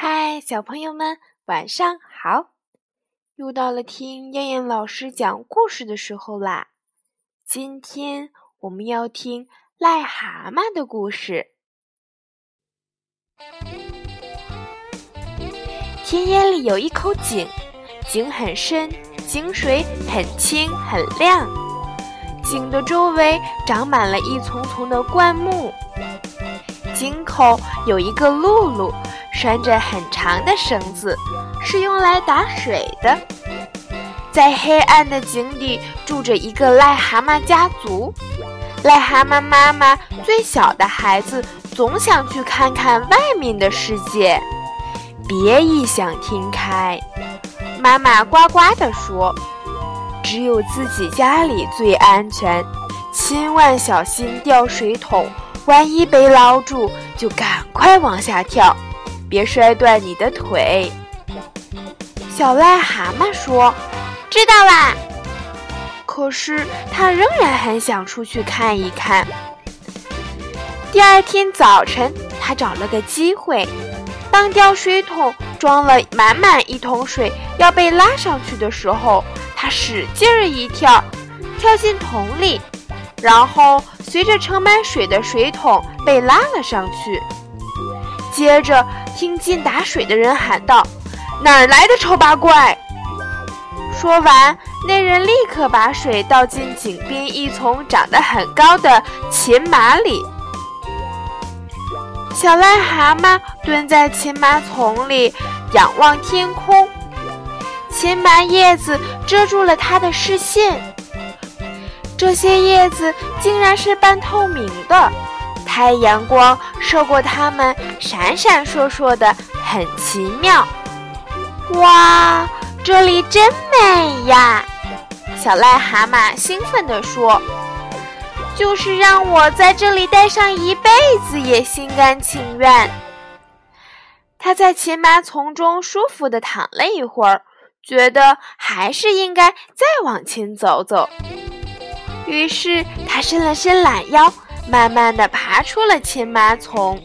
嗨，小朋友们，晚上好！又到了听燕燕老师讲故事的时候啦。今天我们要听癞蛤蟆的故事。田野里有一口井，井很深，井水很清很亮。井的周围长满了一丛丛的灌木。井口有一个辘轳，拴着很长的绳子，是用来打水的。在黑暗的井底住着一个癞蛤蟆家族。癞蛤蟆妈妈最小的孩子总想去看看外面的世界，别异想天开。妈妈呱呱地说：“只有自己家里最安全，千万小心掉水桶。”万一被捞住，就赶快往下跳，别摔断你的腿。小癞蛤蟆说：“知道啦。”可是他仍然很想出去看一看。第二天早晨，他找了个机会，当吊水桶装了满满一桶水要被拉上去的时候，他使劲儿一跳，跳进桶里，然后。随着盛满水的水桶被拉了上去，接着听见打水的人喊道：“哪儿来的丑八怪？”说完，那人立刻把水倒进井边一丛长得很高的荨麻里。小癞蛤蟆蹲在荨麻丛里，仰望天空，荨麻叶子遮住了他的视线。这些叶子竟然是半透明的，太阳光射过它们，闪闪烁烁的，很奇妙。哇，这里真美呀！小癞蛤蟆兴奋地说：“就是让我在这里待上一辈子，也心甘情愿。”他在荨麻丛中舒服地躺了一会儿，觉得还是应该再往前走走。于是他伸了伸懒腰，慢慢地爬出了青麻丛。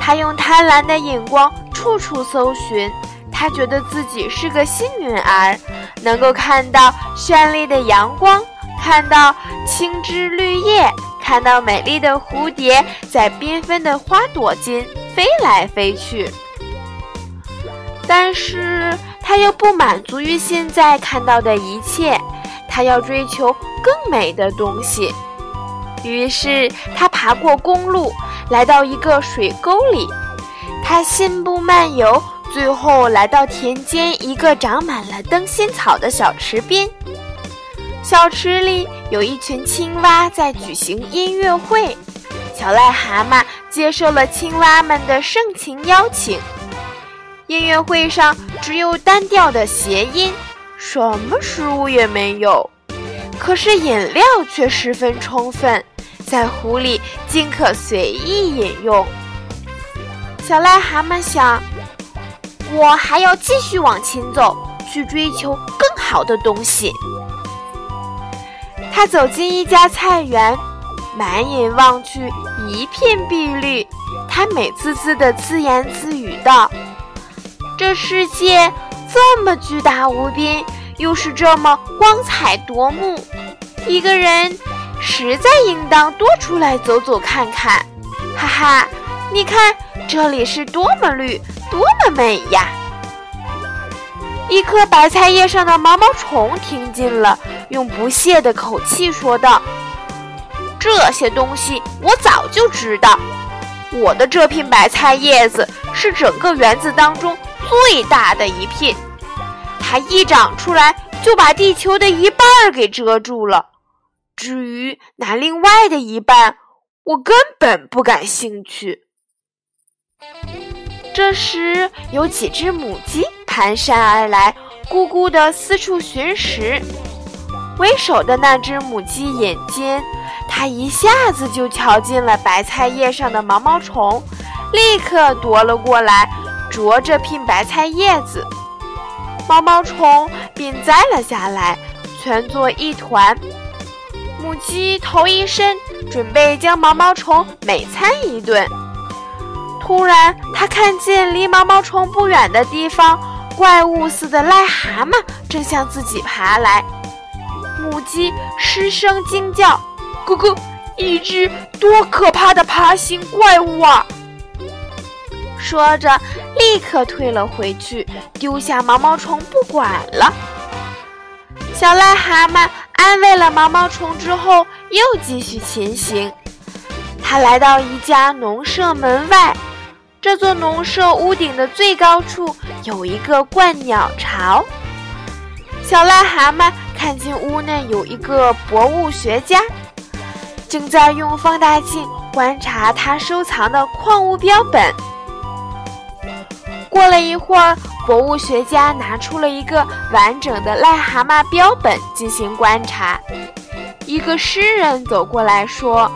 他用贪婪的眼光处处搜寻，他觉得自己是个幸运儿，能够看到绚丽的阳光，看到青枝绿叶，看到美丽的蝴蝶在缤纷的花朵间飞来飞去。但是他又不满足于现在看到的一切。他要追求更美的东西，于是他爬过公路，来到一个水沟里。他信步漫游，最后来到田间一个长满了灯芯草的小池边。小池里有一群青蛙在举行音乐会，小癞蛤蟆接受了青蛙们的盛情邀请。音乐会上只有单调的谐音。什么食物也没有，可是饮料却十分充分，在湖里尽可随意饮用。小癞蛤蟆想：“我还要继续往前走，去追求更好的东西。”他走进一家菜园，满眼望去一片碧绿。他美滋滋地自言自语道：“这世界……”这么巨大无边，又是这么光彩夺目，一个人实在应当多出来走走看看。哈哈，你看这里是多么绿，多么美呀！一颗白菜叶上的毛毛虫听见了，用不屑的口气说道：“这些东西我早就知道。我的这片白菜叶子是整个园子当中。”最大的一片，它一长出来就把地球的一半儿给遮住了。至于那另外的一半，我根本不感兴趣。这时，有几只母鸡蹒跚而来，咕咕地四处寻食。为首的那只母鸡眼尖，它一下子就瞧见了白菜叶上的毛毛虫，立刻夺了过来。啄着片白菜叶子，毛毛虫便摘了下来，蜷作一团。母鸡头一伸，准备将毛毛虫美餐一顿。突然，它看见离毛毛虫不远的地方，怪物似的癞蛤蟆正向自己爬来。母鸡失声惊叫：“咕咕，一只多可怕的爬行怪物啊！”说着，立刻退了回去，丢下毛毛虫不管了。小癞蛤蟆 安慰了毛毛虫之后，又继续前行。他来到一家农舍门外，这座农舍屋顶的最高处有一个观鸟巢。小癞蛤蟆看见屋内有一个博物学家，正在用放大镜观察他收藏的矿物标本。过了一会儿，博物学家拿出了一个完整的癞蛤蟆标本进行观察。一个诗人走过来说：“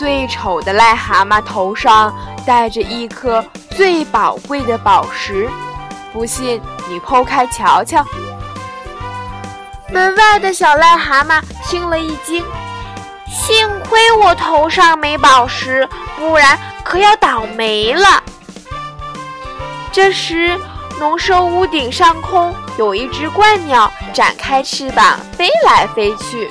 最丑的癞蛤蟆头上戴着一颗最宝贵的宝石，不信你剖开瞧瞧。”门外的小癞蛤蟆听了一惊：“幸亏我头上没宝石，不然可要倒霉了。”这时，农舍屋顶上空有一只鹳鸟展开翅膀飞来飞去。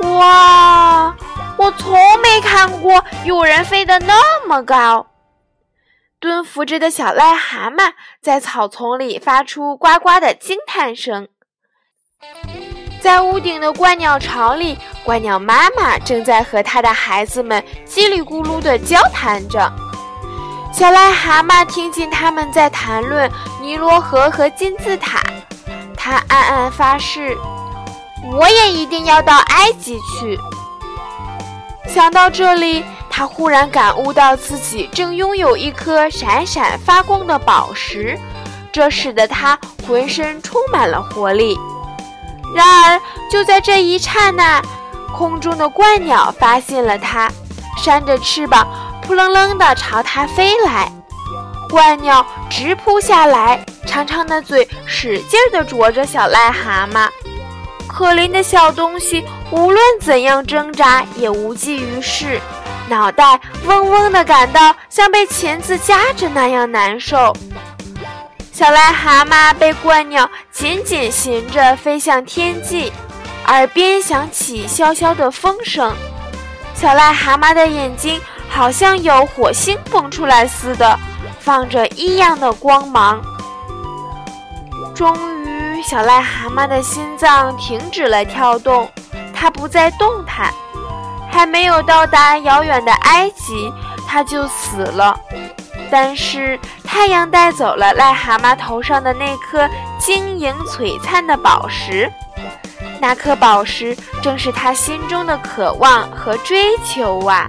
哇！我从没看过有人飞得那么高。蹲伏着的小癞蛤蟆在草丛里发出呱呱的惊叹声。在屋顶的鹳鸟巢里，鹳鸟妈妈正在和它的孩子们叽里咕噜地交谈着。小癞蛤蟆听见他们在谈论尼罗河和金字塔，他暗暗发誓：“我也一定要到埃及去。”想到这里，他忽然感悟到自己正拥有一颗闪闪发光的宝石，这使得他浑身充满了活力。然而，就在这一刹那，空中的鹳鸟发现了他，扇着翅膀。扑棱棱地朝它飞来，怪鸟直扑下来，长长的嘴使劲地啄着小癞蛤蟆。可怜的小东西无论怎样挣扎也无济于事，脑袋嗡嗡地感到像被钳子夹着那样难受。小癞蛤蟆被怪鸟紧紧衔着飞向天际，耳边响起萧萧的风声。小癞蛤蟆的眼睛。好像有火星蹦出来似的，放着异样的光芒。终于，小癞蛤蟆的心脏停止了跳动，它不再动弹。还没有到达遥远的埃及，它就死了。但是，太阳带走了癞蛤蟆头上的那颗晶莹璀璨的宝石，那颗宝石正是他心中的渴望和追求啊！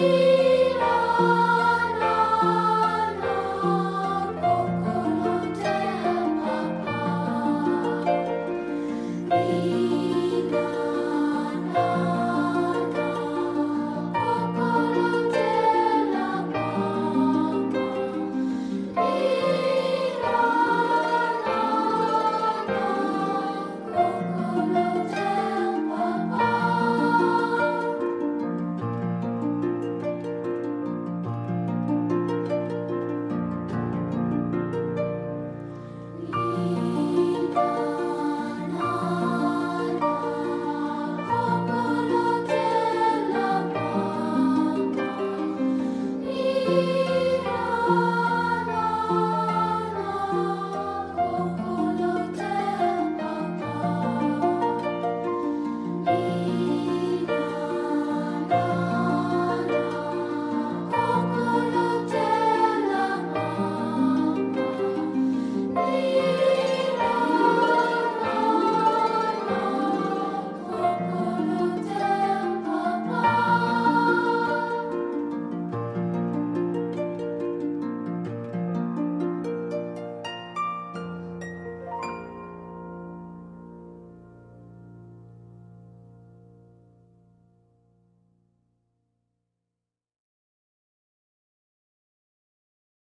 You.